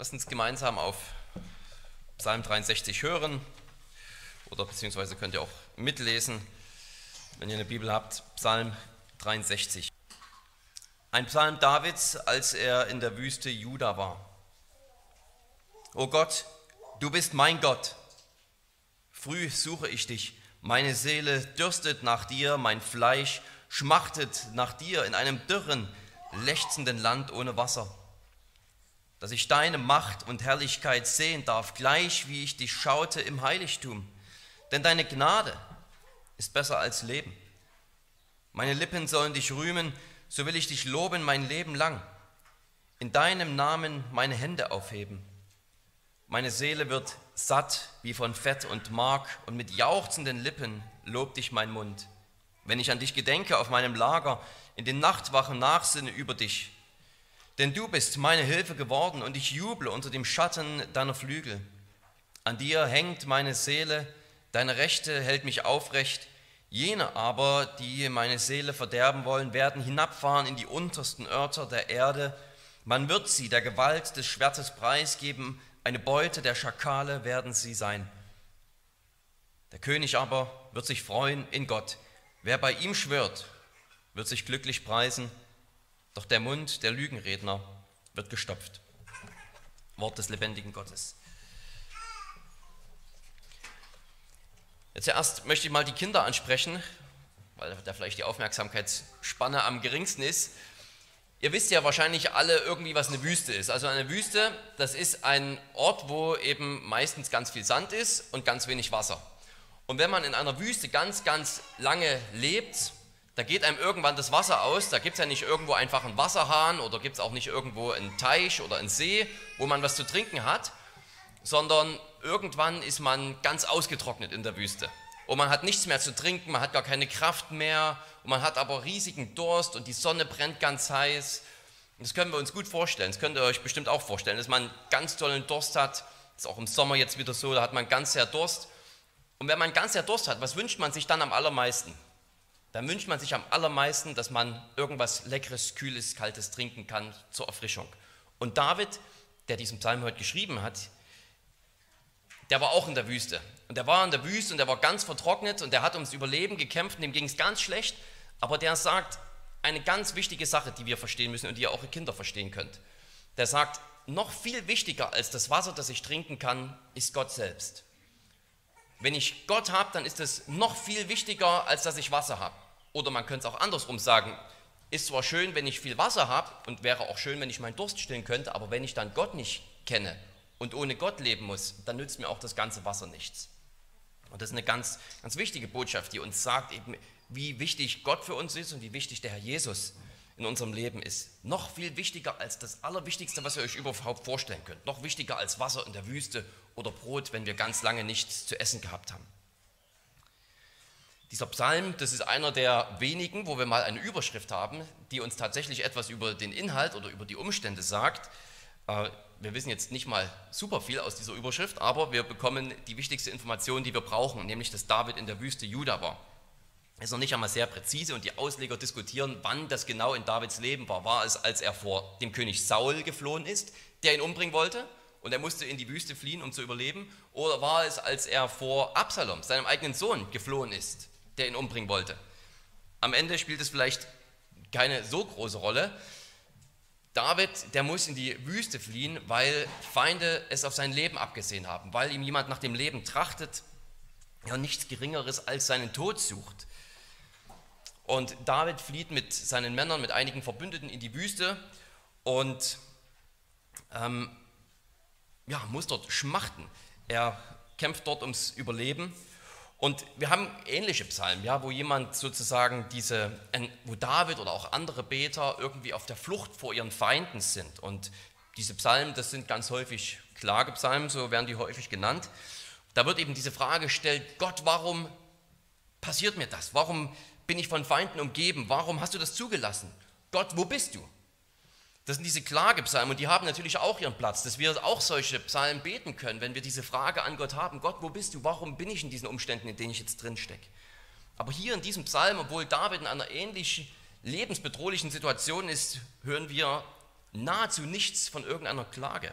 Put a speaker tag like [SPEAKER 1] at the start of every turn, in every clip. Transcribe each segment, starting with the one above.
[SPEAKER 1] Lass uns gemeinsam auf Psalm 63 hören oder beziehungsweise könnt ihr auch mitlesen, wenn ihr eine Bibel habt. Psalm 63. Ein Psalm Davids, als er in der Wüste Juda war. O Gott, du bist mein Gott. Früh suche ich dich. Meine Seele dürstet nach dir, mein Fleisch schmachtet nach dir in einem dürren, lechzenden Land ohne Wasser. Dass ich deine Macht und Herrlichkeit sehen darf, gleich wie ich dich schaute im Heiligtum. Denn deine Gnade ist besser als Leben. Meine Lippen sollen dich rühmen, so will ich dich loben mein Leben lang. In deinem Namen meine Hände aufheben. Meine Seele wird satt wie von Fett und Mark und mit jauchzenden Lippen lobt dich mein Mund. Wenn ich an dich gedenke auf meinem Lager, in den Nachtwachen nachsinne über dich. Denn du bist meine Hilfe geworden und ich juble unter dem Schatten deiner Flügel. An dir hängt meine Seele, deine Rechte hält mich aufrecht. Jene aber, die meine Seele verderben wollen, werden hinabfahren in die untersten Örter der Erde. Man wird sie der Gewalt des Schwertes preisgeben, eine Beute der Schakale werden sie sein. Der König aber wird sich freuen in Gott. Wer bei ihm schwört, wird sich glücklich preisen, doch der Mund der Lügenredner wird gestopft. Wort des lebendigen Gottes. Jetzt zuerst möchte ich mal die Kinder ansprechen, weil da vielleicht die Aufmerksamkeitsspanne am geringsten ist. Ihr wisst ja wahrscheinlich alle irgendwie, was eine Wüste ist. Also eine Wüste, das ist ein Ort, wo eben meistens ganz viel Sand ist und ganz wenig Wasser. Und wenn man in einer Wüste ganz, ganz lange lebt, da geht einem irgendwann das Wasser aus. Da gibt es ja nicht irgendwo einfach einen Wasserhahn oder gibt es auch nicht irgendwo einen Teich oder einen See, wo man was zu trinken hat, sondern irgendwann ist man ganz ausgetrocknet in der Wüste. Und man hat nichts mehr zu trinken, man hat gar keine Kraft mehr und man hat aber riesigen Durst und die Sonne brennt ganz heiß. Das können wir uns gut vorstellen, das könnt ihr euch bestimmt auch vorstellen, dass man ganz tollen Durst hat. Das ist auch im Sommer jetzt wieder so, da hat man ganz sehr Durst. Und wenn man ganz sehr Durst hat, was wünscht man sich dann am allermeisten? Dann wünscht man sich am allermeisten, dass man irgendwas Leckeres, Kühles, Kaltes trinken kann zur Erfrischung. Und David, der diesen Psalm heute geschrieben hat, der war auch in der Wüste. Und der war in der Wüste und der war ganz vertrocknet und der hat ums Überleben gekämpft und dem ging es ganz schlecht. Aber der sagt eine ganz wichtige Sache, die wir verstehen müssen und die ihr auch Kinder verstehen könnt. Der sagt, noch viel wichtiger als das Wasser, das ich trinken kann, ist Gott selbst. Wenn ich Gott habe, dann ist es noch viel wichtiger, als dass ich Wasser habe. Oder man könnte es auch andersrum sagen, ist zwar schön, wenn ich viel Wasser habe und wäre auch schön, wenn ich meinen Durst stillen könnte, aber wenn ich dann Gott nicht kenne und ohne Gott leben muss, dann nützt mir auch das ganze Wasser nichts. Und das ist eine ganz, ganz wichtige Botschaft, die uns sagt, eben, wie wichtig Gott für uns ist und wie wichtig der Herr Jesus in unserem Leben ist. Noch viel wichtiger als das Allerwichtigste, was ihr euch überhaupt vorstellen könnt. Noch wichtiger als Wasser in der Wüste oder Brot, wenn wir ganz lange nichts zu essen gehabt haben. Dieser Psalm, das ist einer der wenigen, wo wir mal eine Überschrift haben, die uns tatsächlich etwas über den Inhalt oder über die Umstände sagt. Äh, wir wissen jetzt nicht mal super viel aus dieser Überschrift, aber wir bekommen die wichtigste Information, die wir brauchen, nämlich dass David in der Wüste Juda war. Ist noch nicht einmal sehr präzise und die Ausleger diskutieren, wann das genau in Davids Leben war. War es, als er vor dem König Saul geflohen ist, der ihn umbringen wollte und er musste in die Wüste fliehen, um zu überleben? Oder war es, als er vor Absalom, seinem eigenen Sohn, geflohen ist, der ihn umbringen wollte? Am Ende spielt es vielleicht keine so große Rolle, David, der muss in die Wüste fliehen, weil Feinde es auf sein Leben abgesehen haben, weil ihm jemand nach dem Leben trachtet, ja nichts Geringeres als seinen Tod sucht. Und David flieht mit seinen Männern, mit einigen Verbündeten in die Wüste und ähm, ja, muss dort schmachten. Er kämpft dort ums Überleben und wir haben ähnliche Psalmen, ja, wo jemand sozusagen diese, wo David oder auch andere Beter irgendwie auf der Flucht vor ihren Feinden sind. Und diese Psalmen, das sind ganz häufig Klagepsalmen, so werden die häufig genannt. Da wird eben diese Frage gestellt, Gott, warum passiert mir das? Warum bin ich von Feinden umgeben? Warum hast du das zugelassen? Gott, wo bist du? Das sind diese Klagepsalmen und die haben natürlich auch ihren Platz, dass wir auch solche Psalmen beten können, wenn wir diese Frage an Gott haben, Gott, wo bist du, warum bin ich in diesen Umständen, in denen ich jetzt drin stecke? Aber hier in diesem Psalm, obwohl David in einer ähnlich lebensbedrohlichen Situation ist, hören wir nahezu nichts von irgendeiner Klage.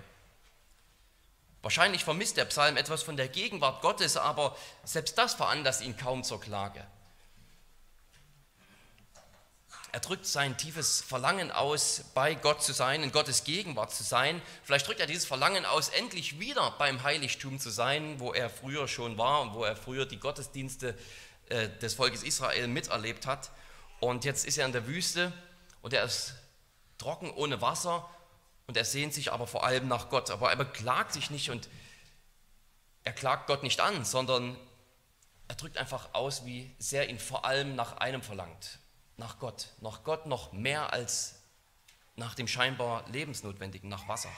[SPEAKER 1] Wahrscheinlich vermisst der Psalm etwas von der Gegenwart Gottes, aber selbst das veranlasst ihn kaum zur Klage. Er drückt sein tiefes Verlangen aus, bei Gott zu sein, in Gottes Gegenwart zu sein. Vielleicht drückt er dieses Verlangen aus, endlich wieder beim Heiligtum zu sein, wo er früher schon war und wo er früher die Gottesdienste äh, des Volkes Israel miterlebt hat. Und jetzt ist er in der Wüste und er ist trocken ohne Wasser und er sehnt sich aber vor allem nach Gott. Aber er beklagt sich nicht und er klagt Gott nicht an, sondern er drückt einfach aus, wie sehr ihn vor allem nach einem verlangt. Nach Gott. Nach Gott noch mehr als nach dem scheinbar Lebensnotwendigen, nach Wasser.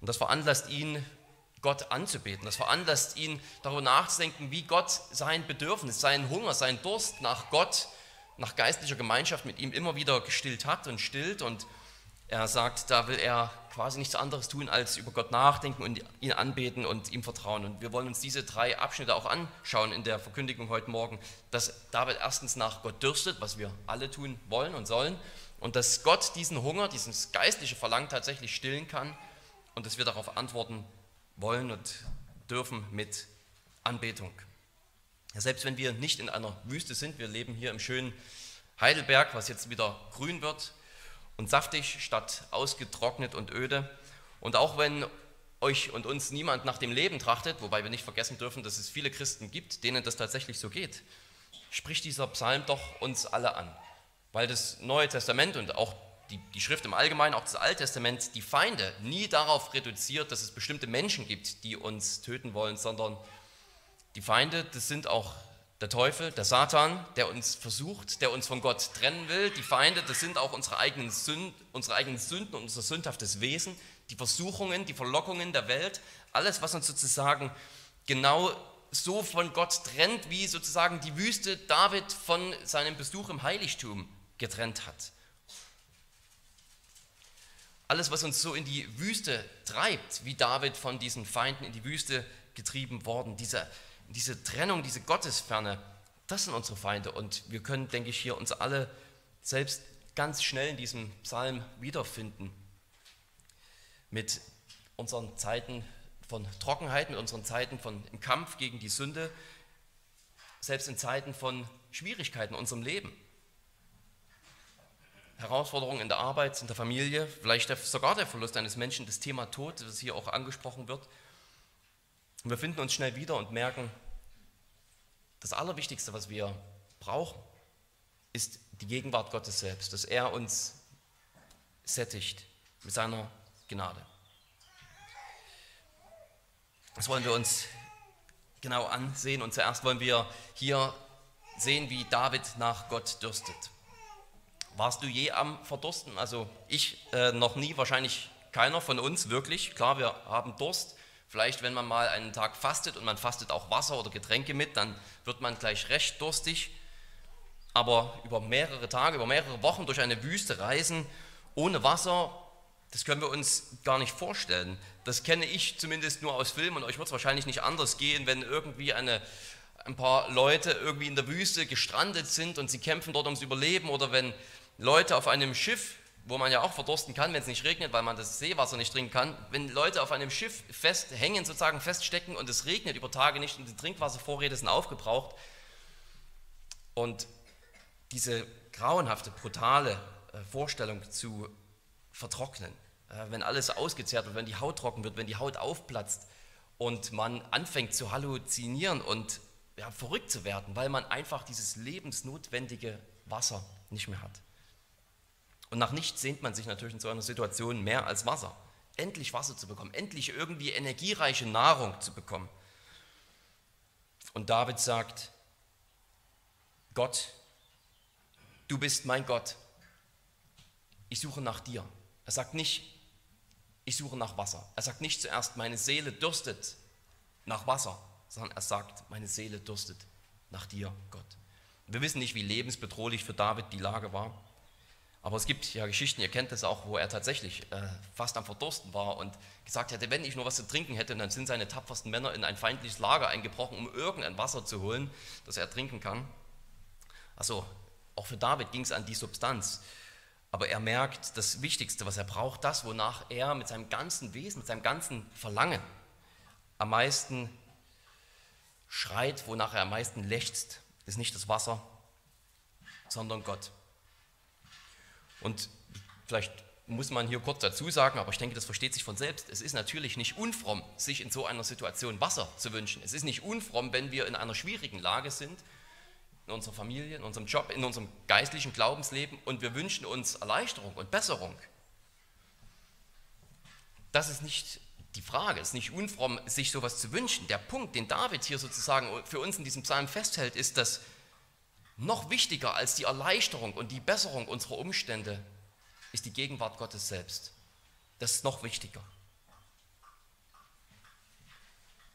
[SPEAKER 1] Und das veranlasst ihn, Gott anzubeten. Das veranlasst ihn, darüber nachzudenken, wie Gott sein Bedürfnis, seinen Hunger, seinen Durst nach Gott, nach geistlicher Gemeinschaft mit ihm immer wieder gestillt hat und stillt und er sagt, da will er quasi nichts anderes tun, als über Gott nachdenken und ihn anbeten und ihm vertrauen. Und wir wollen uns diese drei Abschnitte auch anschauen in der Verkündigung heute Morgen, dass David erstens nach Gott dürstet, was wir alle tun wollen und sollen, und dass Gott diesen Hunger, dieses geistliche Verlangen tatsächlich stillen kann und dass wir darauf antworten wollen und dürfen mit Anbetung. Ja, selbst wenn wir nicht in einer Wüste sind, wir leben hier im schönen Heidelberg, was jetzt wieder grün wird, und saftig statt ausgetrocknet und öde. Und auch wenn euch und uns niemand nach dem Leben trachtet, wobei wir nicht vergessen dürfen, dass es viele Christen gibt, denen das tatsächlich so geht, spricht dieser Psalm doch uns alle an. Weil das Neue Testament und auch die, die Schrift im Allgemeinen, auch das Alte Testament, die Feinde nie darauf reduziert, dass es bestimmte Menschen gibt, die uns töten wollen, sondern die Feinde, das sind auch der Teufel, der Satan, der uns versucht, der uns von Gott trennen will. Die Feinde, das sind auch unsere eigenen, Sünden, unsere eigenen Sünden und unser sündhaftes Wesen, die Versuchungen, die Verlockungen der Welt, alles, was uns sozusagen genau so von Gott trennt, wie sozusagen die Wüste David von seinem Besuch im Heiligtum getrennt hat. Alles, was uns so in die Wüste treibt, wie David von diesen Feinden in die Wüste getrieben worden, dieser diese Trennung, diese Gottesferne, das sind unsere Feinde. Und wir können, denke ich, hier uns alle selbst ganz schnell in diesem Psalm wiederfinden. Mit unseren Zeiten von Trockenheit, mit unseren Zeiten von im Kampf gegen die Sünde, selbst in Zeiten von Schwierigkeiten in unserem Leben. Herausforderungen in der Arbeit, in der Familie, vielleicht sogar der Verlust eines Menschen, das Thema Tod, das hier auch angesprochen wird. Und wir finden uns schnell wieder und merken, das Allerwichtigste, was wir brauchen, ist die Gegenwart Gottes selbst, dass er uns sättigt mit seiner Gnade. Das wollen wir uns genau ansehen und zuerst wollen wir hier sehen, wie David nach Gott dürstet. Warst du je am Verdursten? Also ich äh, noch nie, wahrscheinlich keiner von uns wirklich. Klar, wir haben Durst, Vielleicht, wenn man mal einen Tag fastet und man fastet auch Wasser oder Getränke mit, dann wird man gleich recht durstig. Aber über mehrere Tage, über mehrere Wochen durch eine Wüste reisen ohne Wasser, das können wir uns gar nicht vorstellen. Das kenne ich zumindest nur aus Filmen und euch wird es wahrscheinlich nicht anders gehen, wenn irgendwie eine, ein paar Leute irgendwie in der Wüste gestrandet sind und sie kämpfen dort ums Überleben oder wenn Leute auf einem Schiff wo man ja auch verdursten kann, wenn es nicht regnet, weil man das Seewasser nicht trinken kann, wenn Leute auf einem Schiff festhängen, sozusagen feststecken und es regnet über Tage nicht und die Trinkwasservorräte sind aufgebraucht und diese grauenhafte, brutale äh, Vorstellung zu vertrocknen, äh, wenn alles ausgezehrt wird, wenn die Haut trocken wird, wenn die Haut aufplatzt und man anfängt zu halluzinieren und ja, verrückt zu werden, weil man einfach dieses lebensnotwendige Wasser nicht mehr hat. Und nach nichts sehnt man sich natürlich in so einer Situation mehr als Wasser. Endlich Wasser zu bekommen, endlich irgendwie energiereiche Nahrung zu bekommen. Und David sagt, Gott, du bist mein Gott. Ich suche nach dir. Er sagt nicht, ich suche nach Wasser. Er sagt nicht zuerst, meine Seele dürstet nach Wasser, sondern er sagt, meine Seele dürstet nach dir, Gott. Wir wissen nicht, wie lebensbedrohlich für David die Lage war. Aber es gibt ja Geschichten, ihr kennt das auch, wo er tatsächlich äh, fast am Verdursten war und gesagt hätte, wenn ich nur was zu trinken hätte, dann sind seine tapfersten Männer in ein feindliches Lager eingebrochen, um irgendein Wasser zu holen, das er trinken kann. Also auch für David ging es an die Substanz. Aber er merkt das Wichtigste, was er braucht, das, wonach er mit seinem ganzen Wesen, mit seinem ganzen Verlangen am meisten schreit, wonach er am meisten lechzt, ist nicht das Wasser, sondern Gott. Und vielleicht muss man hier kurz dazu sagen, aber ich denke, das versteht sich von selbst. Es ist natürlich nicht unfromm, sich in so einer Situation Wasser zu wünschen. Es ist nicht unfromm, wenn wir in einer schwierigen Lage sind, in unserer Familie, in unserem Job, in unserem geistlichen Glaubensleben und wir wünschen uns Erleichterung und Besserung. Das ist nicht die Frage, es ist nicht unfromm, sich sowas zu wünschen. Der Punkt, den David hier sozusagen für uns in diesem Psalm festhält, ist, dass noch wichtiger als die Erleichterung und die Besserung unserer Umstände ist die Gegenwart Gottes selbst. Das ist noch wichtiger.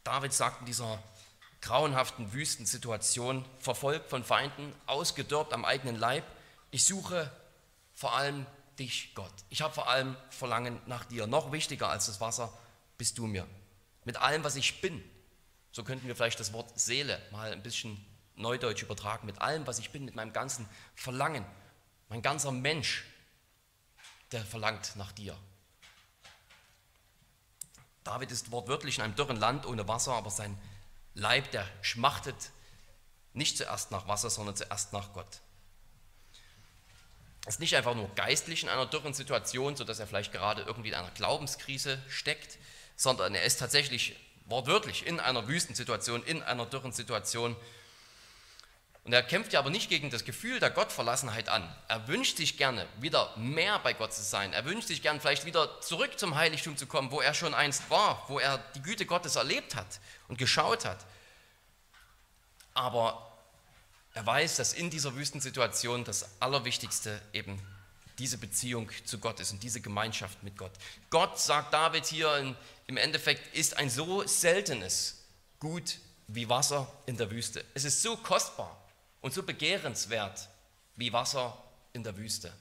[SPEAKER 1] David sagt in dieser grauenhaften Wüstensituation, verfolgt von Feinden, ausgedörbt am eigenen Leib, ich suche vor allem dich, Gott. Ich habe vor allem Verlangen nach dir. Noch wichtiger als das Wasser bist du mir. Mit allem, was ich bin. So könnten wir vielleicht das Wort Seele mal ein bisschen neudeutsch übertragen. Mit allem, was ich bin, mit meinem ganzen Verlangen. Mein ganzer Mensch, der verlangt nach dir. David ist wortwörtlich in einem dürren Land ohne Wasser, aber sein Leib, der schmachtet nicht zuerst nach Wasser, sondern zuerst nach Gott. Er ist nicht einfach nur geistlich in einer dürren Situation, sodass er vielleicht gerade irgendwie in einer Glaubenskrise steckt, sondern er ist tatsächlich wortwörtlich in einer Wüstensituation, in einer dürren Situation. Und er kämpft ja aber nicht gegen das Gefühl der Gottverlassenheit an. Er wünscht sich gerne, wieder mehr bei Gott zu sein. Er wünscht sich gerne, vielleicht wieder zurück zum Heiligtum zu kommen, wo er schon einst war, wo er die Güte Gottes erlebt hat und geschaut hat. Aber er weiß, dass in dieser Wüstensituation das Allerwichtigste eben diese Beziehung zu Gott ist und diese Gemeinschaft mit Gott. Gott, sagt David hier in, im Endeffekt, ist ein so seltenes Gut wie Wasser in der Wüste. Es ist so kostbar und so begehrenswert wie Wasser in der Wüste.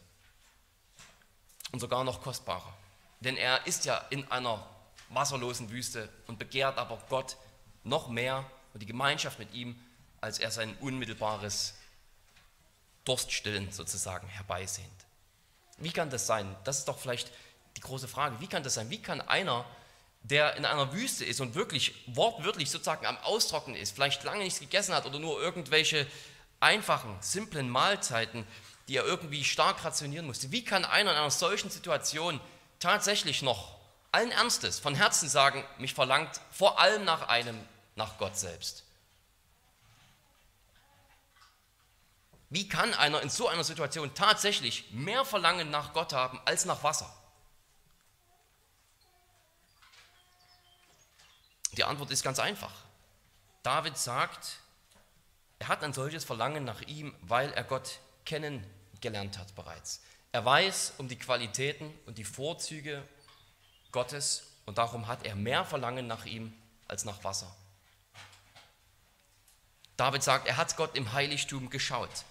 [SPEAKER 1] Und sogar noch kostbarer. Denn er ist ja in einer wasserlosen Wüste und begehrt aber Gott noch mehr und die Gemeinschaft mit ihm, als er sein unmittelbares Durststillen sozusagen herbeisehnt. Wie kann das sein? Das ist doch vielleicht die große Frage. Wie kann das sein? Wie kann einer, der in einer Wüste ist und wirklich wortwörtlich sozusagen am Austrocknen ist, vielleicht lange nichts gegessen hat oder nur irgendwelche einfachen, simplen Mahlzeiten, die er irgendwie stark rationieren musste, wie kann einer in einer solchen Situation tatsächlich noch allen Ernstes von Herzen sagen, mich verlangt vor allem nach einem, nach Gott selbst? Wie kann einer in so einer Situation tatsächlich mehr Verlangen nach Gott haben als nach Wasser? Die Antwort ist ganz einfach. David sagt, er hat ein solches Verlangen nach ihm, weil er Gott kennengelernt hat bereits. Er weiß um die Qualitäten und die Vorzüge Gottes und darum hat er mehr Verlangen nach ihm als nach Wasser. David sagt, er hat Gott im Heiligtum geschaut.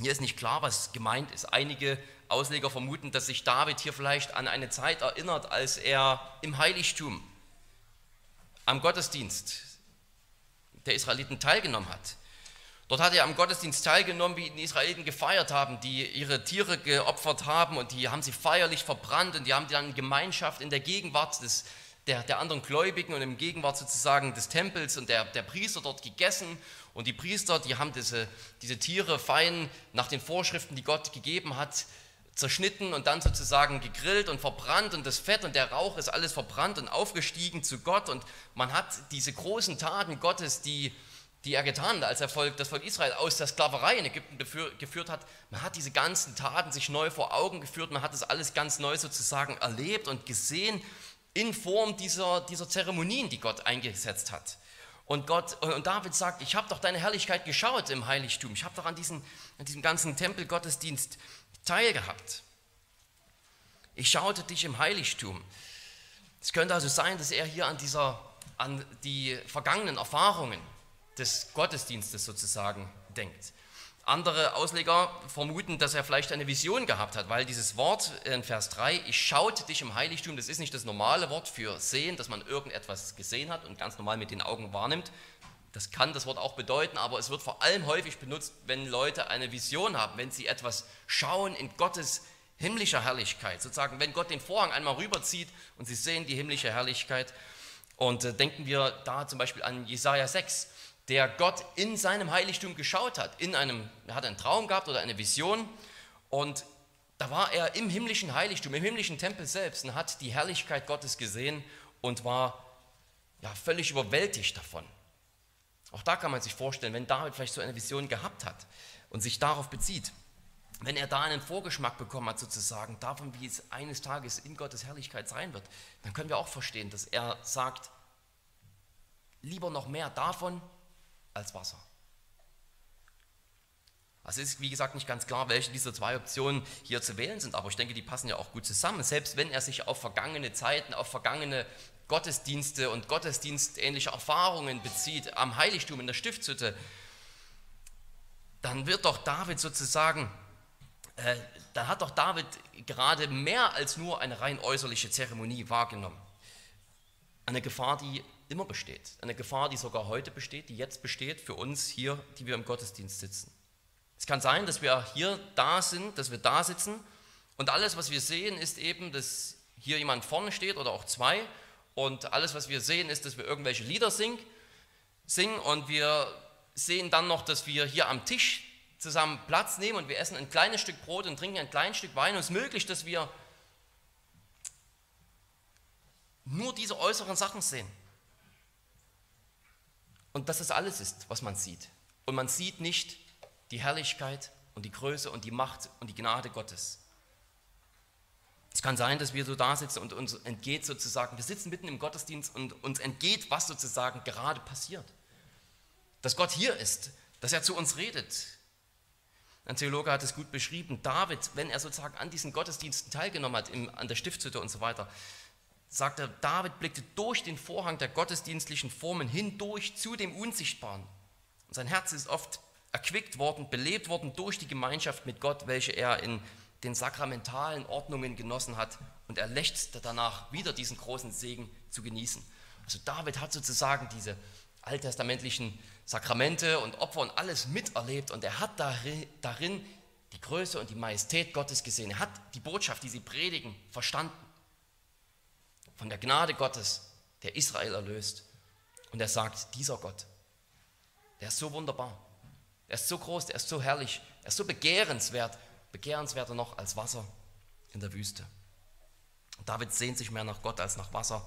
[SPEAKER 1] Hier ist nicht klar, was gemeint ist. Einige Ausleger vermuten, dass sich David hier vielleicht an eine Zeit erinnert, als er im Heiligtum am Gottesdienst der Israeliten teilgenommen hat. Dort hat er am Gottesdienst teilgenommen, wie die Israeliten gefeiert haben, die ihre Tiere geopfert haben und die haben sie feierlich verbrannt und die haben dann Gemeinschaft in der Gegenwart des, der, der anderen Gläubigen und im Gegenwart sozusagen des Tempels und der, der Priester dort gegessen. Und die Priester, die haben diese, diese Tiere fein nach den Vorschriften, die Gott gegeben hat, zerschnitten und dann sozusagen gegrillt und verbrannt und das Fett und der Rauch ist alles verbrannt und aufgestiegen zu Gott. Und man hat diese großen Taten Gottes, die, die er getan hat, als er das Volk Israel aus der Sklaverei in Ägypten geführt hat, man hat diese ganzen Taten sich neu vor Augen geführt, man hat das alles ganz neu sozusagen erlebt und gesehen in Form dieser, dieser Zeremonien, die Gott eingesetzt hat. Und, Gott, und David sagt, ich habe doch deine Herrlichkeit geschaut im Heiligtum. Ich habe doch an, diesen, an diesem ganzen Tempelgottesdienst teilgehabt. Ich schaute dich im Heiligtum. Es könnte also sein, dass er hier an, dieser, an die vergangenen Erfahrungen des Gottesdienstes sozusagen denkt. Andere Ausleger vermuten, dass er vielleicht eine Vision gehabt hat, weil dieses Wort in Vers 3, ich schaute dich im Heiligtum, das ist nicht das normale Wort für sehen, dass man irgendetwas gesehen hat und ganz normal mit den Augen wahrnimmt. Das kann das Wort auch bedeuten, aber es wird vor allem häufig benutzt, wenn Leute eine Vision haben, wenn sie etwas schauen in Gottes himmlischer Herrlichkeit. Sozusagen, wenn Gott den Vorhang einmal rüberzieht und sie sehen die himmlische Herrlichkeit. Und äh, denken wir da zum Beispiel an Jesaja 6, der Gott in seinem Heiligtum geschaut hat. In einem, er hat einen Traum gehabt oder eine Vision. Und da war er im himmlischen Heiligtum, im himmlischen Tempel selbst und hat die Herrlichkeit Gottes gesehen und war ja, völlig überwältigt davon. Auch da kann man sich vorstellen, wenn David vielleicht so eine Vision gehabt hat und sich darauf bezieht, wenn er da einen Vorgeschmack bekommen hat, sozusagen, davon, wie es eines Tages in Gottes Herrlichkeit sein wird, dann können wir auch verstehen, dass er sagt, lieber noch mehr davon als Wasser. Also es ist, wie gesagt, nicht ganz klar, welche dieser zwei Optionen hier zu wählen sind, aber ich denke, die passen ja auch gut zusammen. Selbst wenn er sich auf vergangene Zeiten, auf vergangene Gottesdienste und Gottesdienstähnliche Erfahrungen bezieht, am Heiligtum in der Stiftshütte, dann wird doch David sozusagen, äh, da hat doch David gerade mehr als nur eine rein äußerliche Zeremonie wahrgenommen. Eine Gefahr, die immer besteht, eine Gefahr, die sogar heute besteht, die jetzt besteht für uns hier, die wir im Gottesdienst sitzen. Es kann sein, dass wir hier da sind, dass wir da sitzen und alles, was wir sehen, ist eben, dass hier jemand vorne steht oder auch zwei und alles, was wir sehen, ist, dass wir irgendwelche Lieder singen, singen und wir sehen dann noch, dass wir hier am Tisch zusammen Platz nehmen und wir essen ein kleines Stück Brot und trinken ein kleines Stück Wein und es ist möglich, dass wir nur diese äußeren Sachen sehen. Und dass das alles ist, was man sieht. Und man sieht nicht die Herrlichkeit und die Größe und die Macht und die Gnade Gottes. Es kann sein, dass wir so da sitzen und uns entgeht sozusagen, wir sitzen mitten im Gottesdienst und uns entgeht, was sozusagen gerade passiert. Dass Gott hier ist, dass er zu uns redet. Ein Theologe hat es gut beschrieben. David, wenn er sozusagen an diesen Gottesdiensten teilgenommen hat, an der Stiftshütte und so weiter, sagt er, David blickte durch den Vorhang der gottesdienstlichen Formen hindurch zu dem Unsichtbaren. Und sein Herz ist oft erquickt worden, belebt worden durch die Gemeinschaft mit Gott, welche er in den sakramentalen Ordnungen genossen hat. Und er lechzte danach, wieder diesen großen Segen zu genießen. Also David hat sozusagen diese alttestamentlichen Sakramente und Opfer und alles miterlebt und er hat darin die Größe und die Majestät Gottes gesehen. Er hat die Botschaft, die sie predigen, verstanden. Von der Gnade Gottes, der Israel erlöst. Und er sagt, dieser Gott, der ist so wunderbar. Er ist so groß, er ist so herrlich, er ist so begehrenswert, begehrenswerter noch als Wasser in der Wüste. David sehnt sich mehr nach Gott als nach Wasser,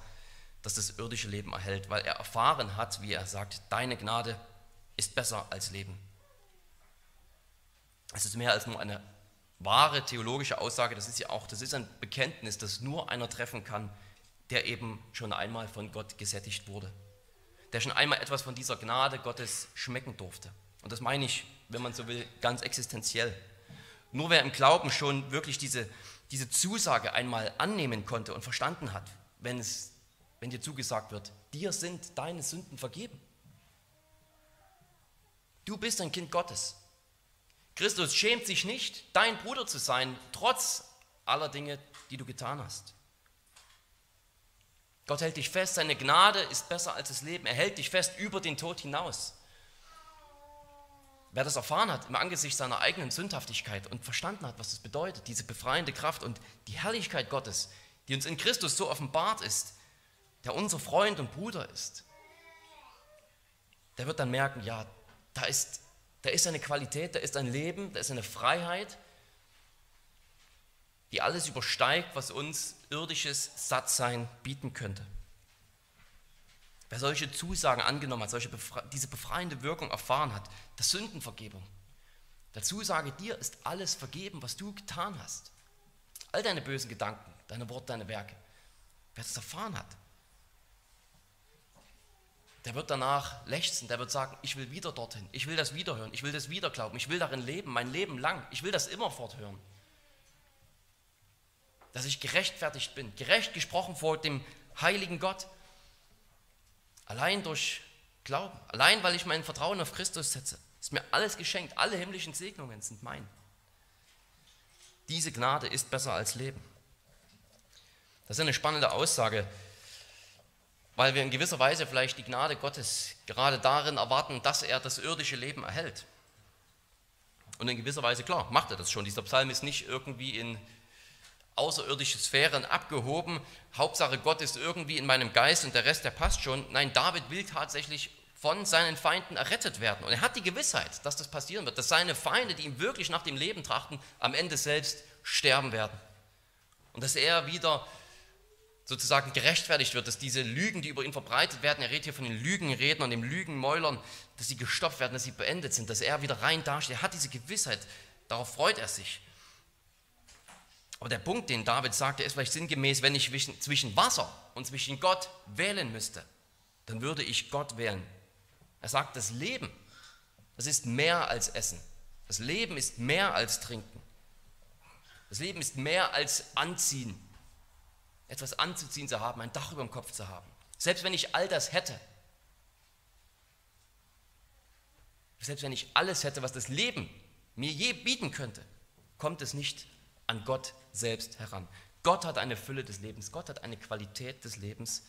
[SPEAKER 1] das das irdische Leben erhält, weil er erfahren hat, wie er sagt, deine Gnade ist besser als Leben. Es ist mehr als nur eine wahre theologische Aussage, das ist ja auch, das ist ein Bekenntnis, das nur einer treffen kann, der eben schon einmal von Gott gesättigt wurde, der schon einmal etwas von dieser Gnade Gottes schmecken durfte. Und das meine ich, wenn man so will, ganz existenziell. Nur wer im Glauben schon wirklich diese, diese Zusage einmal annehmen konnte und verstanden hat, wenn, es, wenn dir zugesagt wird, dir sind deine Sünden vergeben. Du bist ein Kind Gottes. Christus schämt sich nicht, dein Bruder zu sein, trotz aller Dinge, die du getan hast. Gott hält dich fest, seine Gnade ist besser als das Leben. Er hält dich fest über den Tod hinaus. Wer das erfahren hat im Angesicht seiner eigenen Sündhaftigkeit und verstanden hat, was das bedeutet, diese befreiende Kraft und die Herrlichkeit Gottes, die uns in Christus so offenbart ist, der unser Freund und Bruder ist, der wird dann merken, ja, da ist, da ist eine Qualität, da ist ein Leben, da ist eine Freiheit, die alles übersteigt, was uns irdisches Sattsein bieten könnte. Wer solche Zusagen angenommen hat, solche Befre diese befreiende Wirkung erfahren hat, der Sündenvergebung, der Zusage, dir ist alles vergeben, was du getan hast. All deine bösen Gedanken, deine Worte, deine Werke. Wer das erfahren hat, der wird danach lechzen, der wird sagen, ich will wieder dorthin, ich will das wiederhören, ich will das wieder glauben, ich will darin leben, mein Leben lang, ich will das immer forthören. Dass ich gerechtfertigt bin, gerecht gesprochen vor dem heiligen Gott, Allein durch Glauben, allein weil ich mein Vertrauen auf Christus setze, ist mir alles geschenkt. Alle himmlischen Segnungen sind mein. Diese Gnade ist besser als Leben. Das ist eine spannende Aussage, weil wir in gewisser Weise vielleicht die Gnade Gottes gerade darin erwarten, dass er das irdische Leben erhält. Und in gewisser Weise, klar, macht er das schon. Dieser Psalm ist nicht irgendwie in außerirdische Sphären abgehoben. Hauptsache Gott ist irgendwie in meinem Geist und der Rest, der passt schon. Nein, David will tatsächlich von seinen Feinden errettet werden. Und er hat die Gewissheit, dass das passieren wird, dass seine Feinde, die ihm wirklich nach dem Leben trachten, am Ende selbst sterben werden. Und dass er wieder sozusagen gerechtfertigt wird, dass diese Lügen, die über ihn verbreitet werden, er redet hier von den Lügenrednern den Lügenmäulern, dass sie gestoppt werden, dass sie beendet sind, dass er wieder rein dasteht. Er hat diese Gewissheit, darauf freut er sich. Aber der Punkt, den David sagte, ist vielleicht sinngemäß, wenn ich zwischen Wasser und zwischen Gott wählen müsste, dann würde ich Gott wählen. Er sagt, das Leben, das ist mehr als Essen. Das Leben ist mehr als Trinken. Das Leben ist mehr als Anziehen. Etwas anzuziehen zu haben, ein Dach über dem Kopf zu haben. Selbst wenn ich all das hätte, selbst wenn ich alles hätte, was das Leben mir je bieten könnte, kommt es nicht an Gott selbst heran. Gott hat eine Fülle des Lebens, Gott hat eine Qualität des Lebens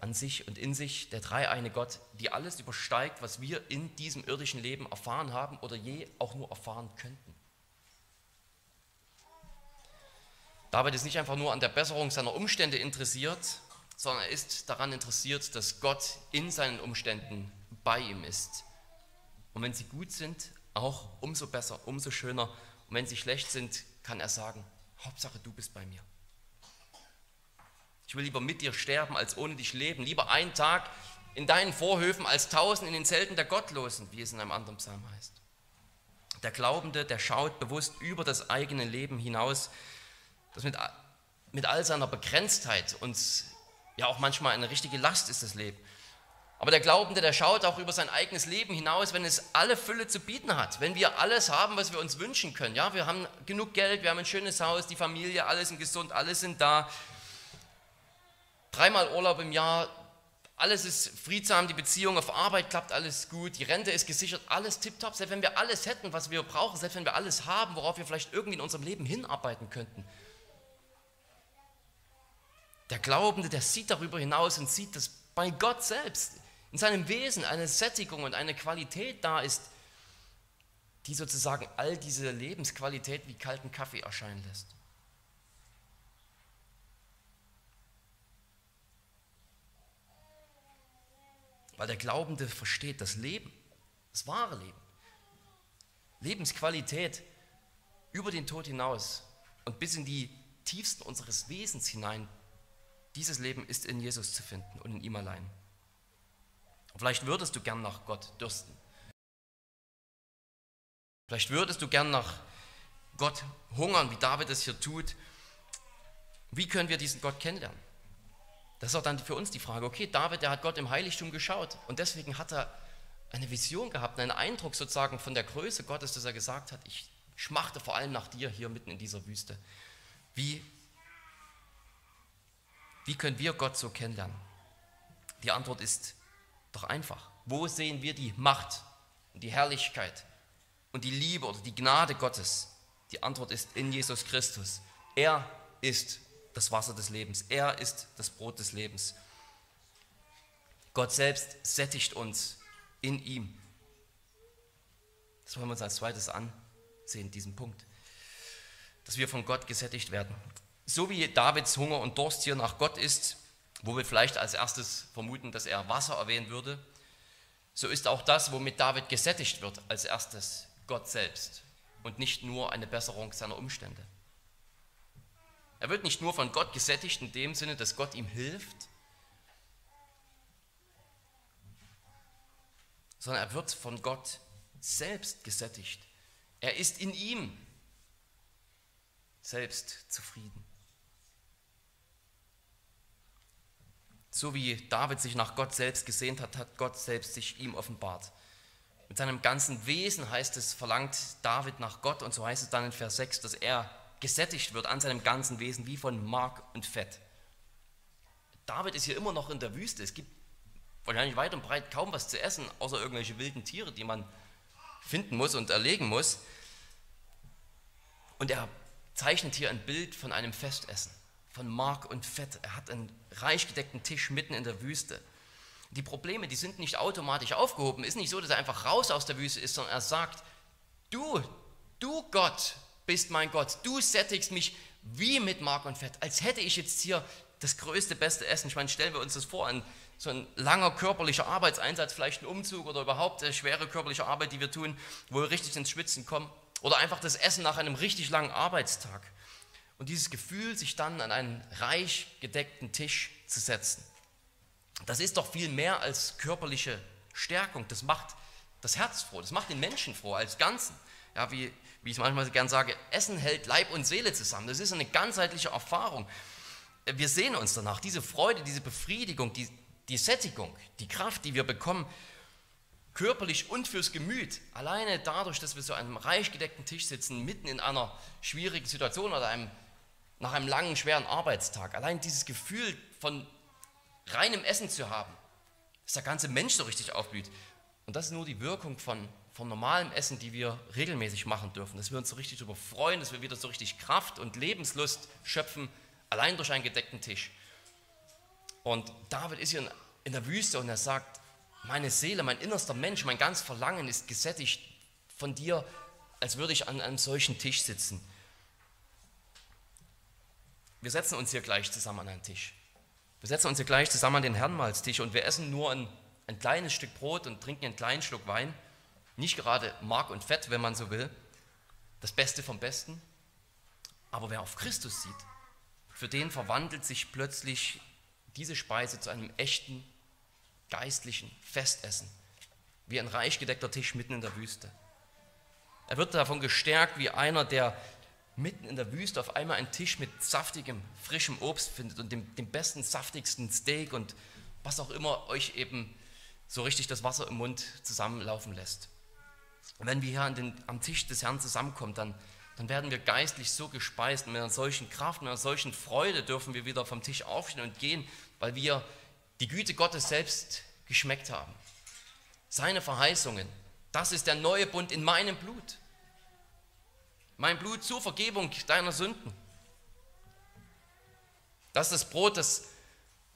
[SPEAKER 1] an sich und in sich, der dreieine Gott, die alles übersteigt, was wir in diesem irdischen Leben erfahren haben oder je auch nur erfahren könnten. David ist nicht einfach nur an der Besserung seiner Umstände interessiert, sondern er ist daran interessiert, dass Gott in seinen Umständen bei ihm ist. Und wenn sie gut sind, auch umso besser, umso schöner. Und wenn sie schlecht sind, kann er sagen, Hauptsache du bist bei mir. Ich will lieber mit dir sterben, als ohne dich leben. Lieber einen Tag in deinen Vorhöfen als tausend in den Zelten der Gottlosen, wie es in einem anderen Psalm heißt. Der Glaubende, der schaut bewusst über das eigene Leben hinaus, das mit, mit all seiner Begrenztheit uns ja auch manchmal eine richtige Last ist, das Leben. Aber der Glaubende, der schaut auch über sein eigenes Leben hinaus, wenn es alle Fülle zu bieten hat, wenn wir alles haben, was wir uns wünschen können. Ja, wir haben genug Geld, wir haben ein schönes Haus, die Familie, alle sind gesund, alle sind da. Dreimal Urlaub im Jahr, alles ist friedsam, die Beziehung auf Arbeit klappt alles gut, die Rente ist gesichert, alles tipptopp. Selbst wenn wir alles hätten, was wir brauchen, selbst wenn wir alles haben, worauf wir vielleicht irgendwie in unserem Leben hinarbeiten könnten. Der Glaubende, der sieht darüber hinaus und sieht, dass bei Gott selbst in seinem Wesen eine Sättigung und eine Qualität da ist, die sozusagen all diese Lebensqualität wie kalten Kaffee erscheinen lässt. Weil der Glaubende versteht das Leben, das wahre Leben, Lebensqualität über den Tod hinaus und bis in die tiefsten unseres Wesens hinein. Dieses Leben ist in Jesus zu finden und in ihm allein. Vielleicht würdest du gern nach Gott dürsten. Vielleicht würdest du gern nach Gott hungern, wie David es hier tut. Wie können wir diesen Gott kennenlernen? Das ist auch dann für uns die Frage, okay, David, der hat Gott im Heiligtum geschaut und deswegen hat er eine Vision gehabt, einen Eindruck sozusagen von der Größe Gottes, dass er gesagt hat, ich schmachte vor allem nach dir hier mitten in dieser Wüste. Wie, wie können wir Gott so kennenlernen? Die Antwort ist doch einfach. Wo sehen wir die Macht und die Herrlichkeit und die Liebe oder die Gnade Gottes? Die Antwort ist in Jesus Christus. Er ist das Wasser des Lebens. Er ist das Brot des Lebens. Gott selbst sättigt uns in ihm. Das wollen wir uns als zweites ansehen, diesen Punkt. Dass wir von Gott gesättigt werden. So wie Davids Hunger und Durst hier nach Gott ist, wo wir vielleicht als erstes vermuten, dass er Wasser erwähnen würde, so ist auch das, womit David gesättigt wird, als erstes Gott selbst und nicht nur eine Besserung seiner Umstände. Er wird nicht nur von Gott gesättigt in dem Sinne, dass Gott ihm hilft, sondern er wird von Gott selbst gesättigt. Er ist in ihm selbst zufrieden. So wie David sich nach Gott selbst gesehnt hat, hat Gott selbst sich ihm offenbart. Mit seinem ganzen Wesen heißt es, verlangt David nach Gott und so heißt es dann in Vers 6, dass er gesättigt wird an seinem ganzen Wesen wie von Mark und Fett. David ist hier immer noch in der Wüste. Es gibt wahrscheinlich weit und breit kaum was zu essen, außer irgendwelche wilden Tiere, die man finden muss und erlegen muss. Und er zeichnet hier ein Bild von einem Festessen von Mark und Fett. Er hat einen reich gedeckten Tisch mitten in der Wüste. Die Probleme, die sind nicht automatisch aufgehoben. Ist nicht so, dass er einfach raus aus der Wüste ist, sondern er sagt, du, du Gott bist mein Gott. Du sättigst mich wie mit Mark und Fett, als hätte ich jetzt hier das größte, beste Essen. Ich meine, stellen wir uns das vor, ein, so ein langer körperlicher Arbeitseinsatz, vielleicht ein Umzug oder überhaupt eine schwere körperliche Arbeit, die wir tun, wo wir richtig ins Schwitzen kommen. Oder einfach das Essen nach einem richtig langen Arbeitstag. Und dieses Gefühl, sich dann an einen reich gedeckten Tisch zu setzen. Das ist doch viel mehr als körperliche Stärkung. Das macht das Herz froh, das macht den Menschen froh als Ganzen. Ja, wie, wie ich manchmal gern sage, Essen hält Leib und Seele zusammen. Das ist eine ganzheitliche Erfahrung. Wir sehen uns danach, diese Freude, diese Befriedigung, die, die Sättigung, die Kraft, die wir bekommen, körperlich und fürs Gemüt, alleine dadurch, dass wir so an einem reich gedeckten Tisch sitzen, mitten in einer schwierigen Situation oder einem, nach einem langen, schweren Arbeitstag, allein dieses Gefühl von reinem Essen zu haben, dass der ganze Mensch so richtig aufblüht. Und das ist nur die Wirkung von, von normalem Essen, die wir regelmäßig machen dürfen, dass wir uns so richtig darüber freuen, dass wir wieder so richtig Kraft und Lebenslust schöpfen, allein durch einen gedeckten Tisch. Und David ist hier in der Wüste und er sagt, meine Seele, mein innerster Mensch, mein ganz Verlangen ist gesättigt von dir, als würde ich an einem solchen Tisch sitzen. Wir setzen uns hier gleich zusammen an einen Tisch. Wir setzen uns hier gleich zusammen an den Herrenmahlstisch und wir essen nur ein, ein kleines Stück Brot und trinken einen kleinen Schluck Wein. Nicht gerade Mark und Fett, wenn man so will. Das Beste vom Besten. Aber wer auf Christus sieht, für den verwandelt sich plötzlich diese Speise zu einem echten geistlichen Festessen, wie ein reich gedeckter Tisch mitten in der Wüste. Er wird davon gestärkt wie einer, der mitten in der Wüste auf einmal einen Tisch mit saftigem, frischem Obst findet und dem, dem besten, saftigsten Steak und was auch immer euch eben so richtig das Wasser im Mund zusammenlaufen lässt. Und wenn wir hier den, am Tisch des Herrn zusammenkommen, dann, dann werden wir geistlich so gespeist und mit einer solchen Kraft, mit einer solchen Freude dürfen wir wieder vom Tisch aufstehen und gehen, weil wir die Güte Gottes selbst geschmeckt haben. Seine Verheißungen, das ist der neue Bund in meinem Blut. Mein Blut zur Vergebung deiner Sünden. Das ist das Brot, das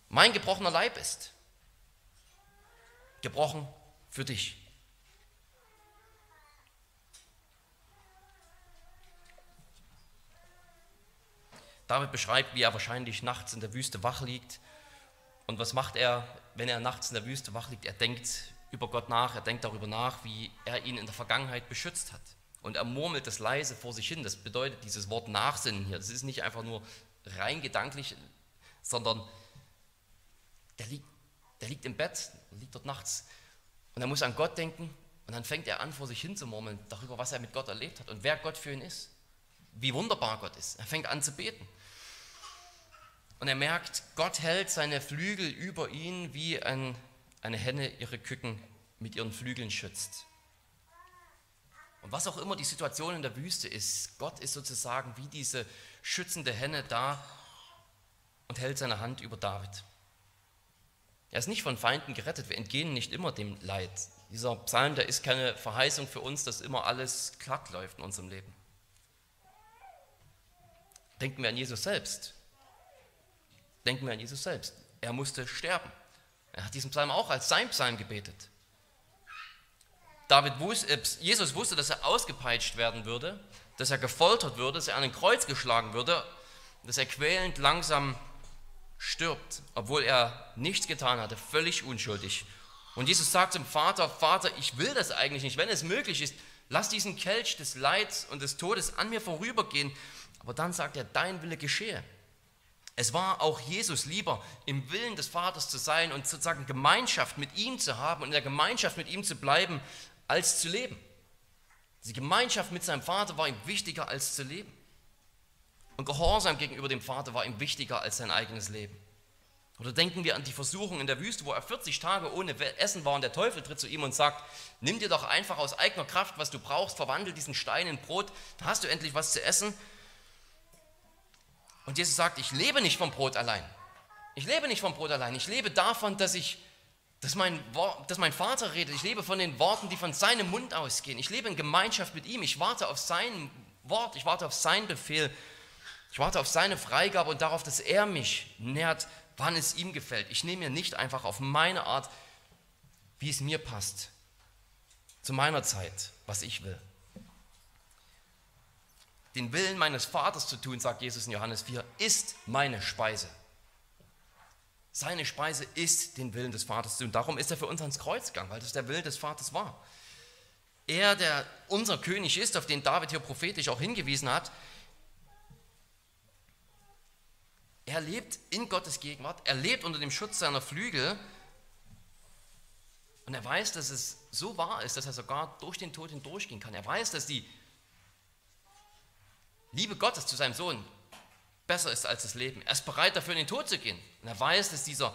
[SPEAKER 1] mein gebrochener Leib ist. Gebrochen für dich. David beschreibt, wie er wahrscheinlich nachts in der Wüste wach liegt und was macht er, wenn er nachts in der Wüste wach liegt? Er denkt über Gott nach, er denkt darüber nach, wie er ihn in der Vergangenheit beschützt hat. Und er murmelt das leise vor sich hin. Das bedeutet dieses Wort Nachsinnen hier. Das ist nicht einfach nur rein gedanklich, sondern der liegt, der liegt im Bett, liegt dort nachts und er muss an Gott denken und dann fängt er an, vor sich hin zu murmeln darüber, was er mit Gott erlebt hat und wer Gott für ihn ist. Wie wunderbar Gott ist. Er fängt an zu beten. Und er merkt, Gott hält seine Flügel über ihn, wie ein, eine Henne ihre Küken mit ihren Flügeln schützt. Und was auch immer die Situation in der Wüste ist, Gott ist sozusagen wie diese schützende Henne da und hält seine Hand über David. Er ist nicht von Feinden gerettet, wir entgehen nicht immer dem Leid. Dieser Psalm, der ist keine Verheißung für uns, dass immer alles glatt läuft in unserem Leben. Denken wir an Jesus selbst. Denken wir an Jesus selbst. Er musste sterben. Er hat diesen Psalm auch als sein Psalm gebetet. David wusste, äh, Jesus wusste, dass er ausgepeitscht werden würde, dass er gefoltert würde, dass er an ein Kreuz geschlagen würde, dass er quälend langsam stirbt, obwohl er nichts getan hatte, völlig unschuldig. Und Jesus sagt zum Vater, Vater, ich will das eigentlich nicht, wenn es möglich ist, lass diesen Kelch des Leids und des Todes an mir vorübergehen. Aber dann sagt er, dein Wille geschehe. Es war auch Jesus lieber, im Willen des Vaters zu sein und sozusagen Gemeinschaft mit ihm zu haben und in der Gemeinschaft mit ihm zu bleiben, als zu leben. Die Gemeinschaft mit seinem Vater war ihm wichtiger als zu leben. Und Gehorsam gegenüber dem Vater war ihm wichtiger als sein eigenes Leben. Oder denken wir an die Versuchung in der Wüste, wo er 40 Tage ohne Essen war und der Teufel tritt zu ihm und sagt, nimm dir doch einfach aus eigener Kraft, was du brauchst, verwandel diesen Stein in Brot, dann hast du endlich was zu essen. Und Jesus sagt, ich lebe nicht vom Brot allein. Ich lebe nicht vom Brot allein. Ich lebe davon, dass ich, dass mein, dass mein Vater redet. Ich lebe von den Worten, die von seinem Mund ausgehen. Ich lebe in Gemeinschaft mit ihm. Ich warte auf sein Wort. Ich warte auf seinen Befehl. Ich warte auf seine Freigabe und darauf, dass er mich nährt, wann es ihm gefällt. Ich nehme mir nicht einfach auf meine Art, wie es mir passt, zu meiner Zeit, was ich will. den Willen meines Vaters zu tun, sagt Jesus in Johannes 4, ist meine Speise. Seine Speise ist den Willen des Vaters zu tun. Darum ist er für uns ans Kreuz gegangen, weil das der Wille des Vaters war. Er, der unser König ist, auf den David hier prophetisch auch hingewiesen hat, er lebt in Gottes Gegenwart, er lebt unter dem Schutz seiner Flügel und er weiß, dass es so wahr ist, dass er sogar durch den Tod hindurchgehen kann. Er weiß, dass die Liebe Gottes zu seinem Sohn besser ist als das Leben. Er ist bereit dafür in den Tod zu gehen. Und er weiß, dass, dieser,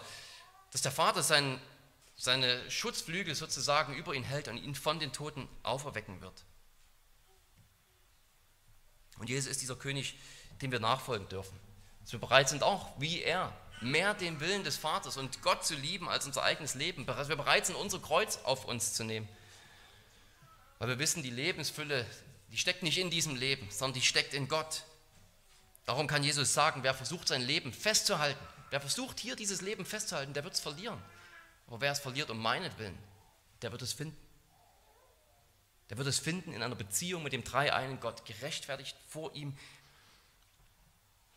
[SPEAKER 1] dass der Vater sein, seine Schutzflügel sozusagen über ihn hält und ihn von den Toten auferwecken wird. Und Jesus ist dieser König, dem wir nachfolgen dürfen. Dass wir bereit sind auch, wie er, mehr den Willen des Vaters und Gott zu lieben als unser eigenes Leben. Dass wir bereit sind, unser Kreuz auf uns zu nehmen. Weil wir wissen, die Lebensfülle, die steckt nicht in diesem Leben, sondern die steckt in Gott. Darum kann Jesus sagen, wer versucht sein Leben festzuhalten, wer versucht hier dieses Leben festzuhalten, der wird es verlieren. Aber wer es verliert um meinetwillen, der wird es finden. Der wird es finden in einer Beziehung mit dem dreieinen Gott, gerechtfertigt vor ihm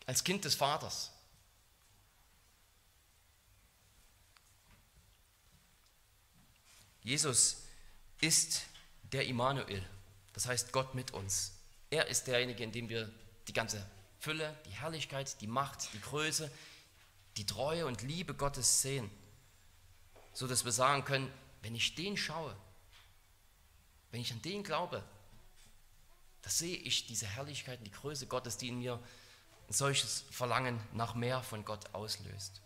[SPEAKER 1] als Kind des Vaters. Jesus ist der Immanuel, das heißt Gott mit uns. Er ist derjenige, in dem wir die ganze Fülle, die Herrlichkeit, die Macht, die Größe, die Treue und Liebe Gottes sehen, so dass wir sagen können, wenn ich den schaue, wenn ich an den glaube, da sehe ich diese Herrlichkeit und die Größe Gottes, die in mir ein solches Verlangen nach mehr von Gott auslöst.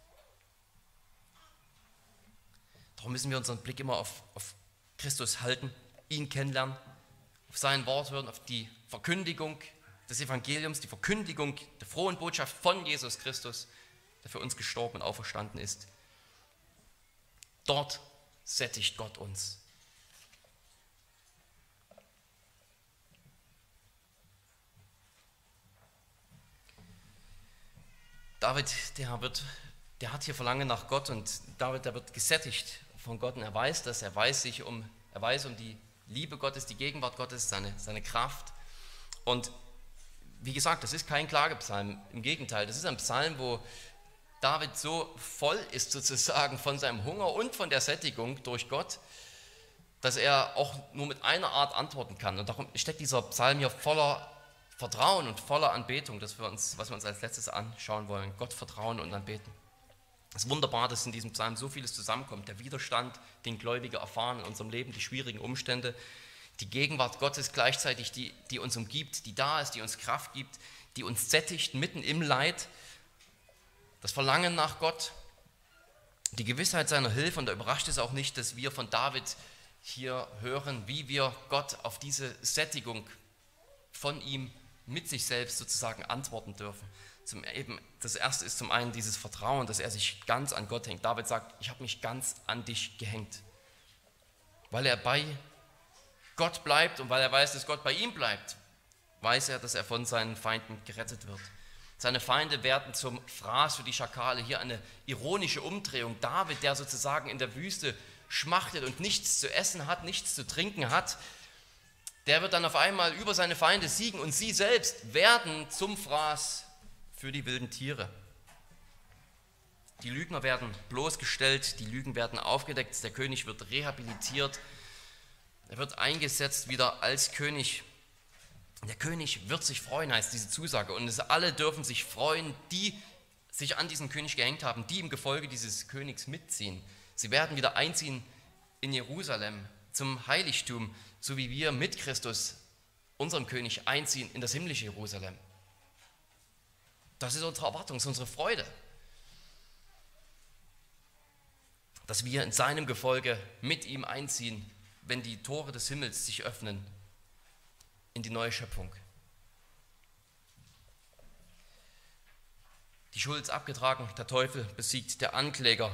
[SPEAKER 1] Darum müssen wir unseren Blick immer auf, auf Christus halten, ihn kennenlernen, auf sein Wort hören, auf die Verkündigung des Evangeliums, die Verkündigung der frohen Botschaft von Jesus Christus, der für uns gestorben und auferstanden ist. Dort sättigt Gott uns. David, der, wird, der hat hier Verlangen nach Gott und David, der wird gesättigt von Gott und er weiß das, er weiß sich um, er weiß um die Liebe Gottes, die Gegenwart Gottes, seine, seine Kraft. Und wie gesagt, das ist kein Klagepsalm, im Gegenteil, das ist ein Psalm, wo David so voll ist sozusagen von seinem Hunger und von der Sättigung durch Gott, dass er auch nur mit einer Art antworten kann. Und darum steckt dieser Psalm hier voller Vertrauen und voller Anbetung, das wir uns, was wir uns als letztes anschauen wollen. Gott vertrauen und anbeten. Es ist wunderbar, dass in diesem Psalm so vieles zusammenkommt. Der Widerstand, den Gläubige erfahren in unserem Leben, die schwierigen Umstände, die Gegenwart Gottes gleichzeitig, die, die uns umgibt, die da ist, die uns Kraft gibt, die uns sättigt mitten im Leid, das Verlangen nach Gott, die Gewissheit seiner Hilfe. Und da überrascht es auch nicht, dass wir von David hier hören, wie wir Gott auf diese Sättigung von ihm mit sich selbst sozusagen antworten dürfen. Zum, eben, das erste ist zum einen dieses Vertrauen, dass er sich ganz an Gott hängt. David sagt, ich habe mich ganz an dich gehängt, weil er bei Gott bleibt und weil er weiß, dass Gott bei ihm bleibt, weiß er, dass er von seinen Feinden gerettet wird. Seine Feinde werden zum Fraß für die Schakale. Hier eine ironische Umdrehung. David, der sozusagen in der Wüste schmachtet und nichts zu essen hat, nichts zu trinken hat, der wird dann auf einmal über seine Feinde siegen und sie selbst werden zum Fraß für die wilden Tiere. Die Lügner werden bloßgestellt, die Lügen werden aufgedeckt, der König wird rehabilitiert er wird eingesetzt wieder als König. Der König wird sich freuen, heißt diese Zusage. Und es alle dürfen sich freuen, die sich an diesen König gehängt haben, die im Gefolge dieses Königs mitziehen. Sie werden wieder einziehen in Jerusalem zum Heiligtum, so wie wir mit Christus, unserem König, einziehen in das himmlische Jerusalem. Das ist unsere Erwartung, das ist unsere Freude, dass wir in seinem Gefolge mit ihm einziehen wenn die Tore des Himmels sich öffnen in die neue Schöpfung. Die Schuld ist abgetragen, der Teufel besiegt, der Ankläger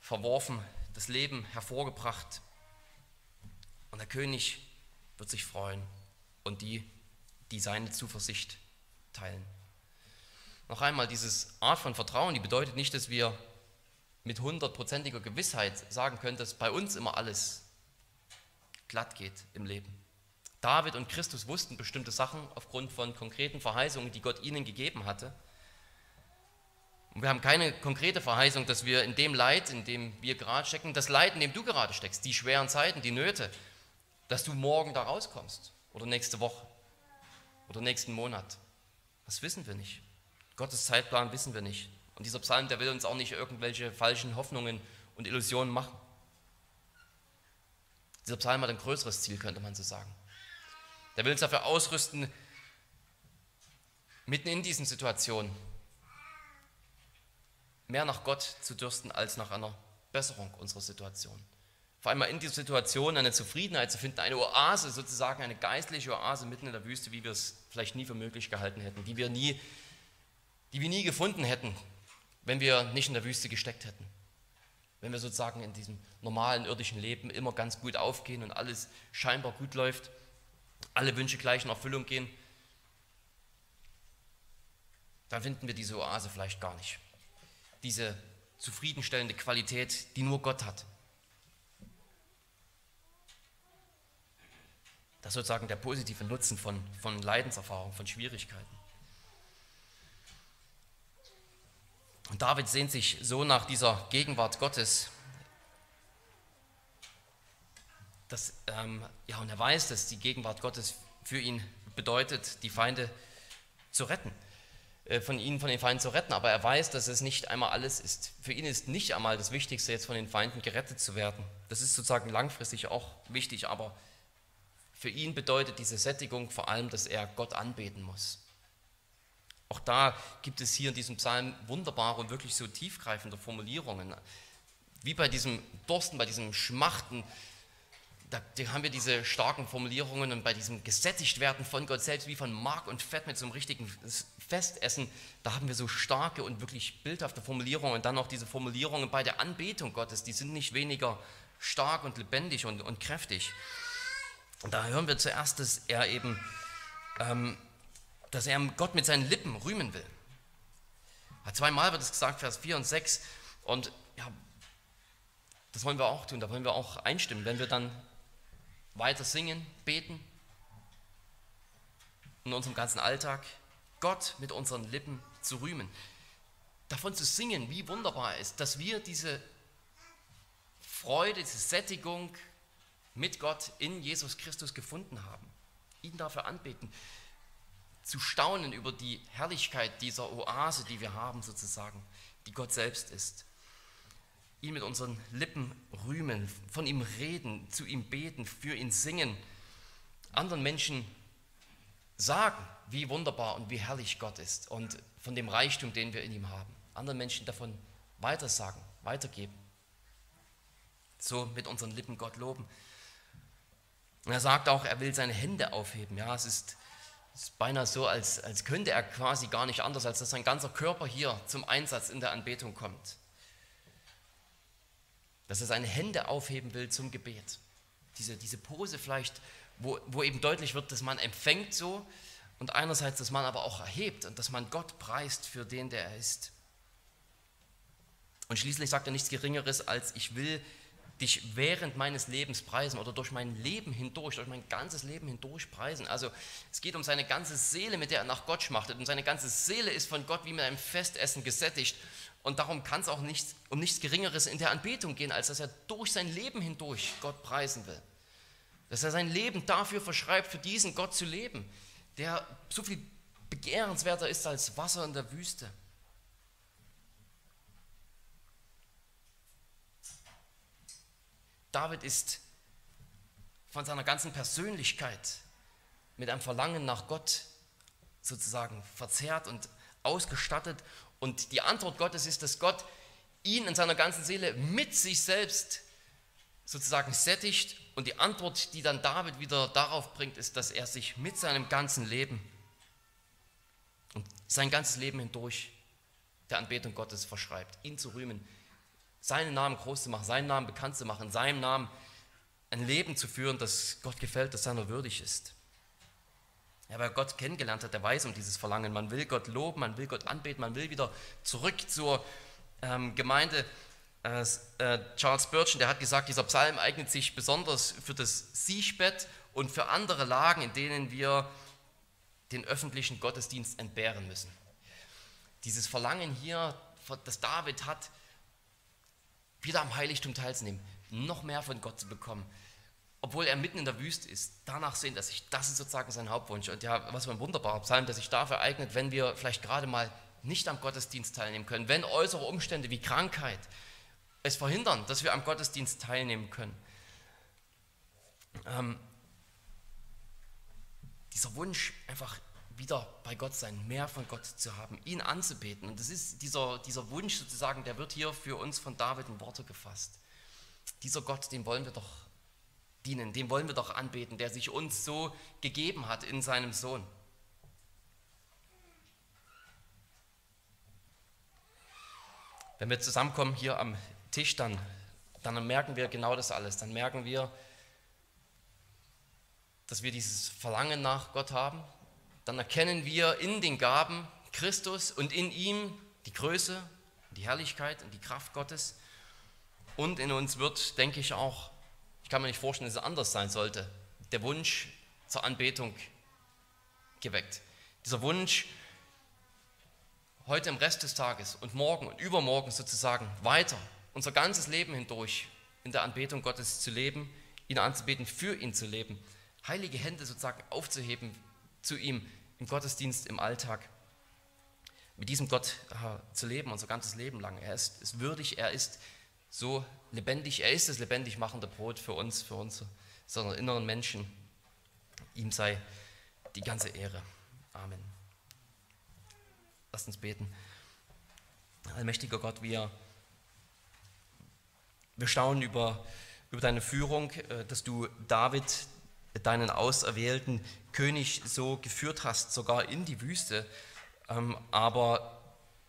[SPEAKER 1] verworfen, das Leben hervorgebracht und der König wird sich freuen und die, die seine Zuversicht teilen. Noch einmal, diese Art von Vertrauen, die bedeutet nicht, dass wir mit hundertprozentiger Gewissheit sagen können, dass bei uns immer alles glatt geht im Leben. David und Christus wussten bestimmte Sachen aufgrund von konkreten Verheißungen, die Gott ihnen gegeben hatte. Und wir haben keine konkrete Verheißung, dass wir in dem Leid, in dem wir gerade stecken, das Leid, in dem du gerade steckst, die schweren Zeiten, die Nöte, dass du morgen da rauskommst oder nächste Woche oder nächsten Monat. Das wissen wir nicht. Gottes Zeitplan wissen wir nicht. Und dieser Psalm, der will uns auch nicht irgendwelche falschen Hoffnungen und Illusionen machen. Dieser Psalm hat ein größeres Ziel, könnte man so sagen. Der will uns dafür ausrüsten, mitten in diesen Situationen mehr nach Gott zu dürsten als nach einer Besserung unserer Situation. Vor allem in dieser Situation eine Zufriedenheit zu finden, eine Oase sozusagen, eine geistliche Oase mitten in der Wüste, wie wir es vielleicht nie für möglich gehalten hätten, die wir nie, die wir nie gefunden hätten, wenn wir nicht in der Wüste gesteckt hätten. Wenn wir sozusagen in diesem normalen irdischen Leben immer ganz gut aufgehen und alles scheinbar gut läuft, alle Wünsche gleich in Erfüllung gehen, dann finden wir diese Oase vielleicht gar nicht. Diese zufriedenstellende Qualität, die nur Gott hat. Das ist sozusagen der positive Nutzen von, von Leidenserfahrung, von Schwierigkeiten. Und David sehnt sich so nach dieser Gegenwart Gottes, dass, ähm, ja, und er weiß, dass die Gegenwart Gottes für ihn bedeutet, die Feinde zu retten, äh, von ihnen, von den Feinden zu retten. Aber er weiß, dass es nicht einmal alles ist. Für ihn ist nicht einmal das Wichtigste, jetzt von den Feinden gerettet zu werden. Das ist sozusagen langfristig auch wichtig, aber für ihn bedeutet diese Sättigung vor allem, dass er Gott anbeten muss. Auch da gibt es hier in diesem Psalm wunderbare und wirklich so tiefgreifende Formulierungen. Wie bei diesem Dursten, bei diesem Schmachten, da, haben wir diese starken Formulierungen und bei diesem Gesättigtwerden von Gott selbst, wie von Mark und Fett mit so einem richtigen Festessen, da haben wir so starke und wirklich bildhafte Formulierungen. Und dann noch diese Formulierungen bei der Anbetung Gottes, die sind nicht weniger stark und lebendig und, und kräftig. Und da hören wir zuerst, dass er eben ähm, dass er Gott mit seinen Lippen rühmen will. Zweimal wird es gesagt, Vers 4 und 6. Und ja, das wollen wir auch tun, da wollen wir auch einstimmen, wenn wir dann weiter singen, beten, in unserem ganzen Alltag, Gott mit unseren Lippen zu rühmen. Davon zu singen, wie wunderbar ist, dass wir diese Freude, diese Sättigung mit Gott in Jesus Christus gefunden haben. Ihn dafür anbeten zu staunen über die Herrlichkeit dieser Oase, die wir haben sozusagen, die Gott selbst ist. Ihn mit unseren Lippen rühmen, von ihm reden, zu ihm beten, für ihn singen, anderen Menschen sagen, wie wunderbar und wie herrlich Gott ist und von dem Reichtum, den wir in ihm haben. Anderen Menschen davon weitersagen, weitergeben. So mit unseren Lippen Gott loben. Und er sagt auch, er will seine Hände aufheben. Ja, es ist ist beinahe so, als, als könnte er quasi gar nicht anders, als dass sein ganzer Körper hier zum Einsatz in der Anbetung kommt. Dass er seine Hände aufheben will zum Gebet. Diese, diese Pose vielleicht, wo, wo eben deutlich wird, dass man empfängt so und einerseits, dass man aber auch erhebt und dass man Gott preist für den, der er ist. Und schließlich sagt er nichts Geringeres als, ich will dich während meines Lebens preisen oder durch mein Leben hindurch, durch mein ganzes Leben hindurch preisen. Also es geht um seine ganze Seele, mit der er nach Gott schmachtet. Und seine ganze Seele ist von Gott wie mit einem Festessen gesättigt. Und darum kann es auch nicht, um nichts Geringeres in der Anbetung gehen, als dass er durch sein Leben hindurch Gott preisen will. Dass er sein Leben dafür verschreibt, für diesen Gott zu leben, der so viel begehrenswerter ist als Wasser in der Wüste. David ist von seiner ganzen Persönlichkeit mit einem Verlangen nach Gott sozusagen verzerrt und ausgestattet. Und die Antwort Gottes ist, dass Gott ihn in seiner ganzen Seele mit sich selbst sozusagen sättigt. Und die Antwort, die dann David wieder darauf bringt, ist, dass er sich mit seinem ganzen Leben und sein ganzes Leben hindurch der Anbetung Gottes verschreibt, ihn zu rühmen, seinen Namen groß zu machen, seinen Namen bekannt zu machen, seinem Namen ein Leben zu führen, das Gott gefällt, das seiner würdig ist. Ja, wer Gott kennengelernt hat, der weiß um dieses Verlangen. Man will Gott loben, man will Gott anbeten, man will wieder zurück zur ähm, Gemeinde. Äh, äh, Charles Spurgeon, der hat gesagt, dieser Psalm eignet sich besonders für das Siechbett und für andere Lagen, in denen wir den öffentlichen Gottesdienst entbehren müssen. Dieses Verlangen hier, das David hat, wieder am Heiligtum teilzunehmen, noch mehr von Gott zu bekommen, obwohl er mitten in der Wüste ist, danach sehen, dass sich, das ist sozusagen sein Hauptwunsch. Und ja, was für ein wunderbarer Psalm, der sich dafür eignet, wenn wir vielleicht gerade mal nicht am Gottesdienst teilnehmen können, wenn äußere Umstände wie Krankheit es verhindern, dass wir am Gottesdienst teilnehmen können. Ähm, dieser Wunsch, einfach wieder bei Gott sein, mehr von Gott zu haben, ihn anzubeten. Und das ist dieser, dieser Wunsch sozusagen, der wird hier für uns von David in Worte gefasst. Dieser Gott, dem wollen wir doch dienen, dem wollen wir doch anbeten, der sich uns so gegeben hat in seinem Sohn. Wenn wir zusammenkommen hier am Tisch, dann, dann merken wir genau das alles. Dann merken wir, dass wir dieses Verlangen nach Gott haben. Dann erkennen wir in den Gaben Christus und in ihm die Größe, die Herrlichkeit und die Kraft Gottes. Und in uns wird, denke ich, auch ich kann mir nicht vorstellen, dass es anders sein sollte. Der Wunsch zur Anbetung geweckt. Dieser Wunsch, heute im Rest des Tages und morgen und übermorgen sozusagen weiter, unser ganzes Leben hindurch in der Anbetung Gottes zu leben, ihn anzubeten, für ihn zu leben, heilige Hände sozusagen aufzuheben zu ihm im Gottesdienst, im Alltag, mit diesem Gott äh, zu leben, unser ganzes Leben lang. Er ist, ist würdig, er ist so lebendig, er ist das lebendig machende Brot für uns, für unsere, inneren Menschen. Ihm sei die ganze Ehre. Amen. Lasst uns beten. Allmächtiger Gott, wir, wir staunen über, über deine Führung, äh, dass du David, deinen auserwählten König, so geführt hast, sogar in die Wüste. Ähm, aber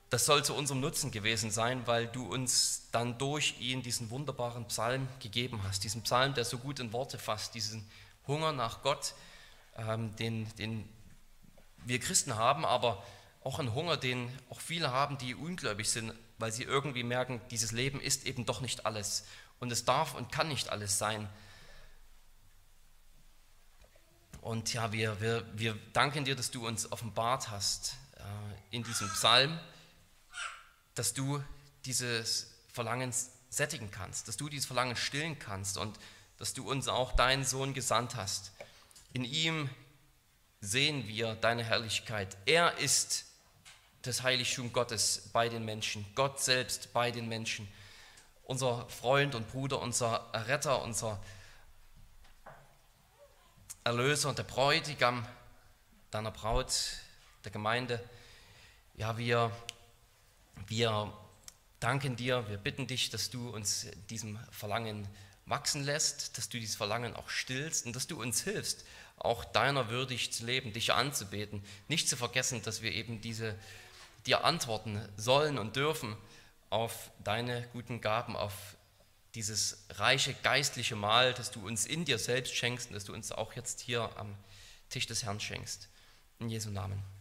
[SPEAKER 1] das soll zu unserem Nutzen gewesen sein, weil du uns dann durch ihn diesen wunderbaren Psalm gegeben hast. Diesen Psalm, der so gut in Worte fasst, diesen Hunger nach Gott, ähm, den, den wir Christen haben, aber auch ein Hunger, den auch viele haben, die ungläubig sind, weil sie irgendwie merken, dieses Leben ist eben doch nicht alles. Und es darf und kann nicht alles sein. Und ja, wir, wir, wir danken dir, dass du uns offenbart hast äh, in diesem Psalm dass du dieses Verlangen sättigen kannst, dass du dieses Verlangen stillen kannst und dass du uns auch deinen Sohn gesandt hast. In ihm sehen wir deine Herrlichkeit. Er ist das Heiligtum Gottes bei den Menschen, Gott selbst bei den Menschen, unser Freund und Bruder, unser Retter, unser Erlöser und der Bräutigam deiner Braut, der Gemeinde. Ja, wir wir danken dir, wir bitten dich, dass du uns diesem Verlangen wachsen lässt, dass du dieses Verlangen auch stillst und dass du uns hilfst, auch deiner würdig zu leben, dich anzubeten. Nicht zu vergessen, dass wir eben diese dir antworten sollen und dürfen auf deine guten Gaben, auf dieses reiche geistliche Mahl, das du uns in dir selbst schenkst und das du uns auch jetzt hier am Tisch des Herrn schenkst. In Jesu Namen.